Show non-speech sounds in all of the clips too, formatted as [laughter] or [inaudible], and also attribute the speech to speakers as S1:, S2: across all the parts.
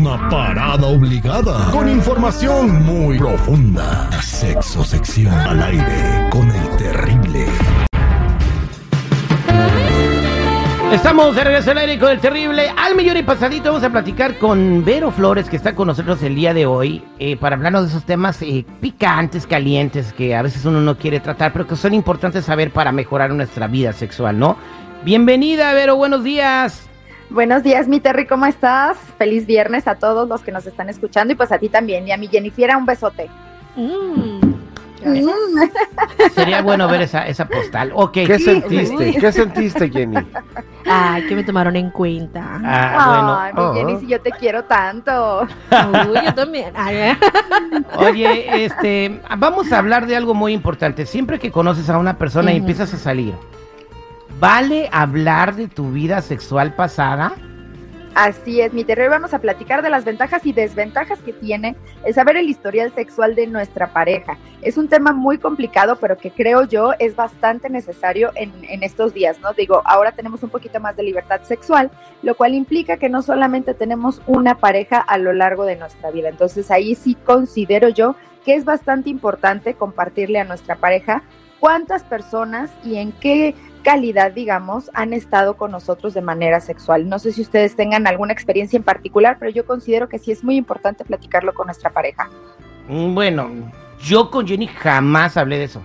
S1: Una parada obligada con información muy profunda. Sexo sección al aire con el terrible.
S2: Estamos de regreso al aire con el terrible al millón y pasadito. Vamos a platicar con Vero Flores, que está con nosotros el día de hoy, eh, para hablarnos de esos temas eh, picantes, calientes, que a veces uno no quiere tratar, pero que son importantes saber para mejorar nuestra vida sexual, ¿no? Bienvenida, Vero, buenos días.
S3: Buenos días, mi Terry, ¿cómo estás? Feliz viernes a todos los que nos están escuchando y pues a ti también. Y a mi Jennifer, un besote.
S2: Mm. Sería bueno ver esa, esa postal. Ok.
S4: ¿Qué sentiste? ¿Qué sentiste, Jenny?
S5: Ay, que me tomaron en cuenta.
S2: Ah,
S3: Ay, mi Jenny, si yo te quiero tanto.
S5: Uy, yo también. Ay, eh.
S2: Oye, este, vamos a hablar de algo muy importante. Siempre que conoces a una persona y empiezas a salir, ¿vale hablar de tu vida sexual pasada?
S3: Así es, mi Terry. Hoy Vamos a platicar de las ventajas y desventajas que tiene el saber el historial sexual de nuestra pareja. Es un tema muy complicado, pero que creo yo es bastante necesario en, en estos días, ¿no? Digo, ahora tenemos un poquito más de libertad sexual, lo cual implica que no solamente tenemos una pareja a lo largo de nuestra vida. Entonces ahí sí considero yo que es bastante importante compartirle a nuestra pareja cuántas personas y en qué calidad, digamos, han estado con nosotros de manera sexual. No sé si ustedes tengan alguna experiencia en particular, pero yo considero que sí es muy importante platicarlo con nuestra pareja.
S2: Mm, Bueno, yo con Jenny jamás hablé de eso.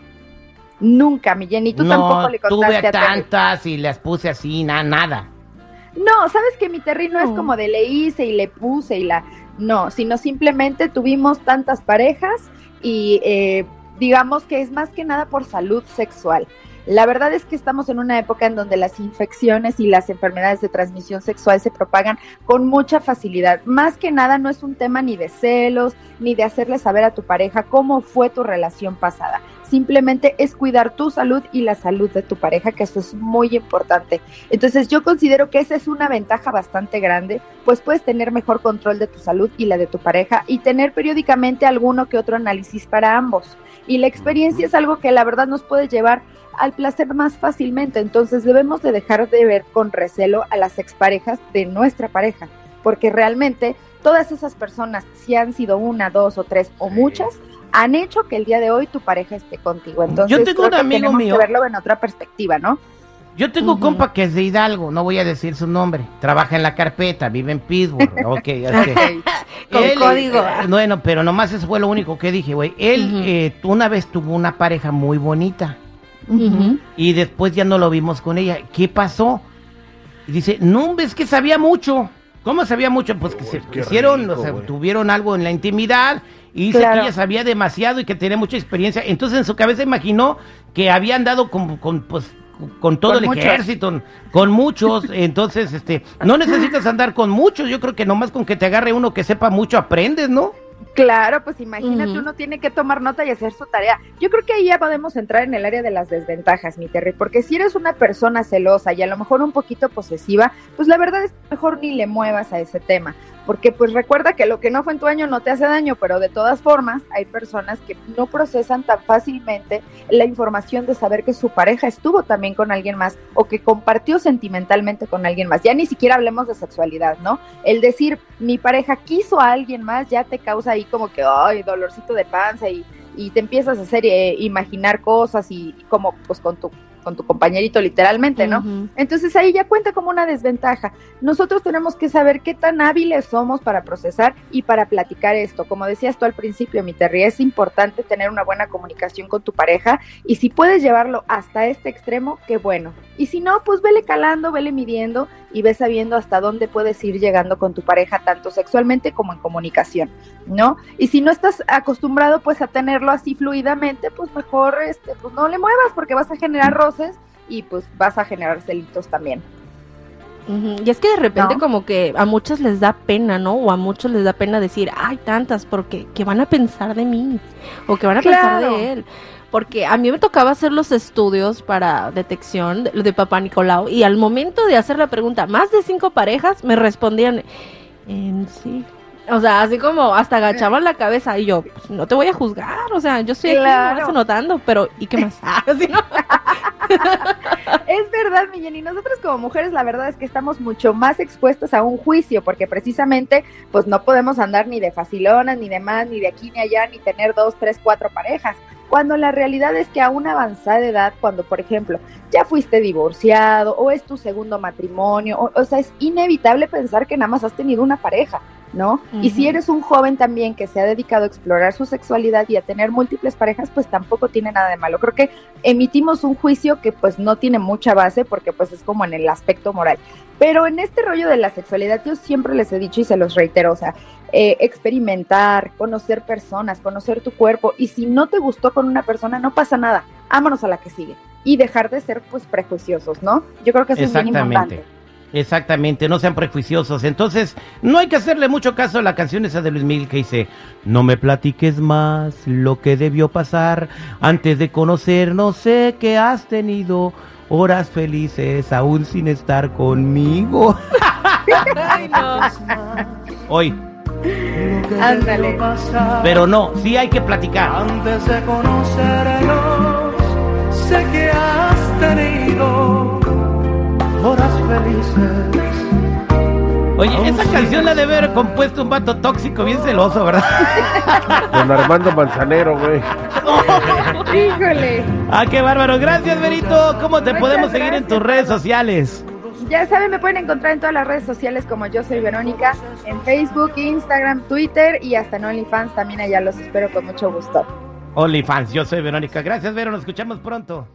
S3: Nunca, mi Jenny, tú
S2: no,
S3: tampoco le
S2: tuve
S3: contaste
S2: a
S3: a Terry.
S2: tantas y las puse así, na- nada.
S3: No, sabes que mi Terry no es
S5: No.
S3: como de le hice y le puse y la... No, sino simplemente tuvimos tantas parejas y eh, digamos que es más que nada por salud sexual. La verdad es que estamos en una época en donde las infecciones y las enfermedades de transmisión sexual se propagan con mucha facilidad. Más que nada no es un tema ni de celos, ni de hacerle saber a tu pareja cómo fue tu relación pasada. Simplemente es cuidar tu salud y la salud de tu pareja, que eso es muy importante. Entonces yo considero que esa es una ventaja bastante grande, pues puedes tener mejor control de tu salud y la de tu pareja y tener periódicamente alguno que otro análisis para ambos. Y la experiencia es algo que la verdad nos puede llevar al placer más fácilmente, entonces debemos de dejar de ver con recelo a las exparejas de nuestra pareja, porque realmente todas esas personas, si han sido una, dos o tres o muchas, han hecho que el día de hoy tu pareja esté contigo. Entonces,
S2: Yo tengo
S3: creo
S2: un
S3: que
S2: amigo
S3: tenemos
S2: mío-
S3: que verlo en otra perspectiva, ¿no?
S2: Yo tengo compa que es de Hidalgo, no voy a decir su nombre. Trabaja en la carpeta, vive en Pittsburgh. [laughs] ok, ok.
S5: Con
S2: Él,
S5: código.
S2: eh, bueno, pero nomás eso fue lo único que dije, güey. Él eh, una vez tuvo una pareja muy bonita Y después ya no lo vimos con ella. ¿Qué pasó? Y dice, no, ves que sabía mucho. ¿Cómo sabía mucho? Pues que se
S4: qué
S2: hicieron,
S4: rico,
S2: o sea, tuvieron algo en la intimidad y dice
S3: Claro.
S2: que ella sabía demasiado y que tenía mucha experiencia. Entonces en su cabeza imaginó que había andado con, con, pues, con todo
S3: Con
S2: el
S3: muchos.
S2: ejército, con muchos. Entonces, este, no necesitas andar con muchos. Yo creo que nomás con que te agarre uno que sepa mucho aprendes, ¿no?
S3: Claro, pues imagínate, uno tiene que tomar nota y hacer su tarea. Yo creo que ahí ya podemos entrar en el área de las desventajas, mi Terry, porque si eres una persona celosa y a lo mejor un poquito posesiva, pues la verdad es que mejor ni le muevas a ese tema, porque pues recuerda que lo que no fue en tu año no te hace daño, pero de todas formas hay personas que no procesan tan fácilmente la información de saber que su pareja estuvo también con alguien más o que compartió sentimentalmente con alguien más. Ya ni siquiera hablemos de sexualidad, ¿no? el decir mi pareja quiso a alguien más ya te causa ahí como que ay dolorcito de panza y, y te empiezas a hacer eh, imaginar cosas y como pues con tu con tu compañerito literalmente, ¿no? Entonces ahí ya cuenta como una desventaja. Nosotros tenemos que saber qué tan hábiles somos para procesar y para platicar esto. Como decías tú al principio, mi Terry, es importante tener una buena comunicación con tu pareja y si puedes llevarlo hasta este extremo, qué bueno. Y si no, pues vele calando, vele midiendo y ve sabiendo hasta dónde puedes ir llegando con tu pareja, tanto sexualmente como en comunicación, ¿no? Y si no estás acostumbrado pues a tenerlo así fluidamente, pues mejor este, pues no le muevas porque vas a generar roces y pues vas a generar celitos también.
S5: Y es que de repente
S3: ¿No?
S5: como que a muchos les da pena, ¿no? O a muchos les da pena decir, ay, tantas, porque ¿qué van a pensar de mí? O que van a pensar de él. Porque a mí me tocaba hacer los estudios para detección de, de papá Nicolau y al momento de hacer la pregunta, más de cinco parejas me respondían, en sí. O sea, así como hasta agachaban la cabeza y yo, pues, no te voy a juzgar, o sea, yo estoy aquí
S3: Claro.
S5: nomás anotando, pero ¿y qué más? [laughs] ¿no?
S3: Es verdad, mi Jenny. Nosotros como mujeres, la verdad es que estamos mucho más expuestos a un juicio, porque precisamente, pues no podemos andar ni de facilonas, ni de más, ni de aquí ni allá, ni tener dos, tres, cuatro parejas. Cuando la realidad es que a una avanzada edad, cuando por ejemplo ya fuiste divorciado o es tu segundo matrimonio, o, o sea, es inevitable pensar que nada más has tenido una pareja, ¿no? Y si eres un joven también que se ha dedicado a explorar su sexualidad y a tener múltiples parejas, pues tampoco tiene nada de malo. Creo que emitimos un juicio que pues no tiene mucha base porque pues es como en el aspecto moral. Pero en este rollo de la sexualidad yo siempre les he dicho y se los reitero, o sea, eh, experimentar, conocer personas, conocer tu cuerpo y si no te gustó con una persona no pasa nada, vámonos a la que sigue y dejar de ser pues prejuiciosos, ¿no? Yo creo que eso es bien
S2: Exactamente.
S3: importante.
S2: Exactamente, no sean prejuiciosos. Entonces, no hay que hacerle mucho caso a la canción esa de Luis Miguel que dice, no me platiques más lo que debió pasar antes de conocernos, sé que has tenido horas felices aún sin estar conmigo.
S5: Ay, [laughs] no.
S2: Hoy,
S3: Ándale.
S2: pero no, sí hay que platicar.
S6: Antes de conocernos, sé que has tenido horas felices.
S2: Oye, esa canción la debe haber compuesto un vato tóxico bien celoso, ¿verdad? [laughs]
S4: Don Armando Manzanero, güey. [laughs]
S3: Híjole.
S2: ah, qué bárbaro. Gracias, Berito. ¿Cómo te
S3: Muchas
S2: podemos seguir en tus redes sociales?
S3: Ya saben, me pueden encontrar en todas las redes sociales como yo soy Verónica, en Facebook, Instagram, Twitter y hasta en OnlyFans también allá los espero con mucho gusto.
S2: OnlyFans, yo soy Verónica. Gracias, Vero. Nos escuchamos pronto.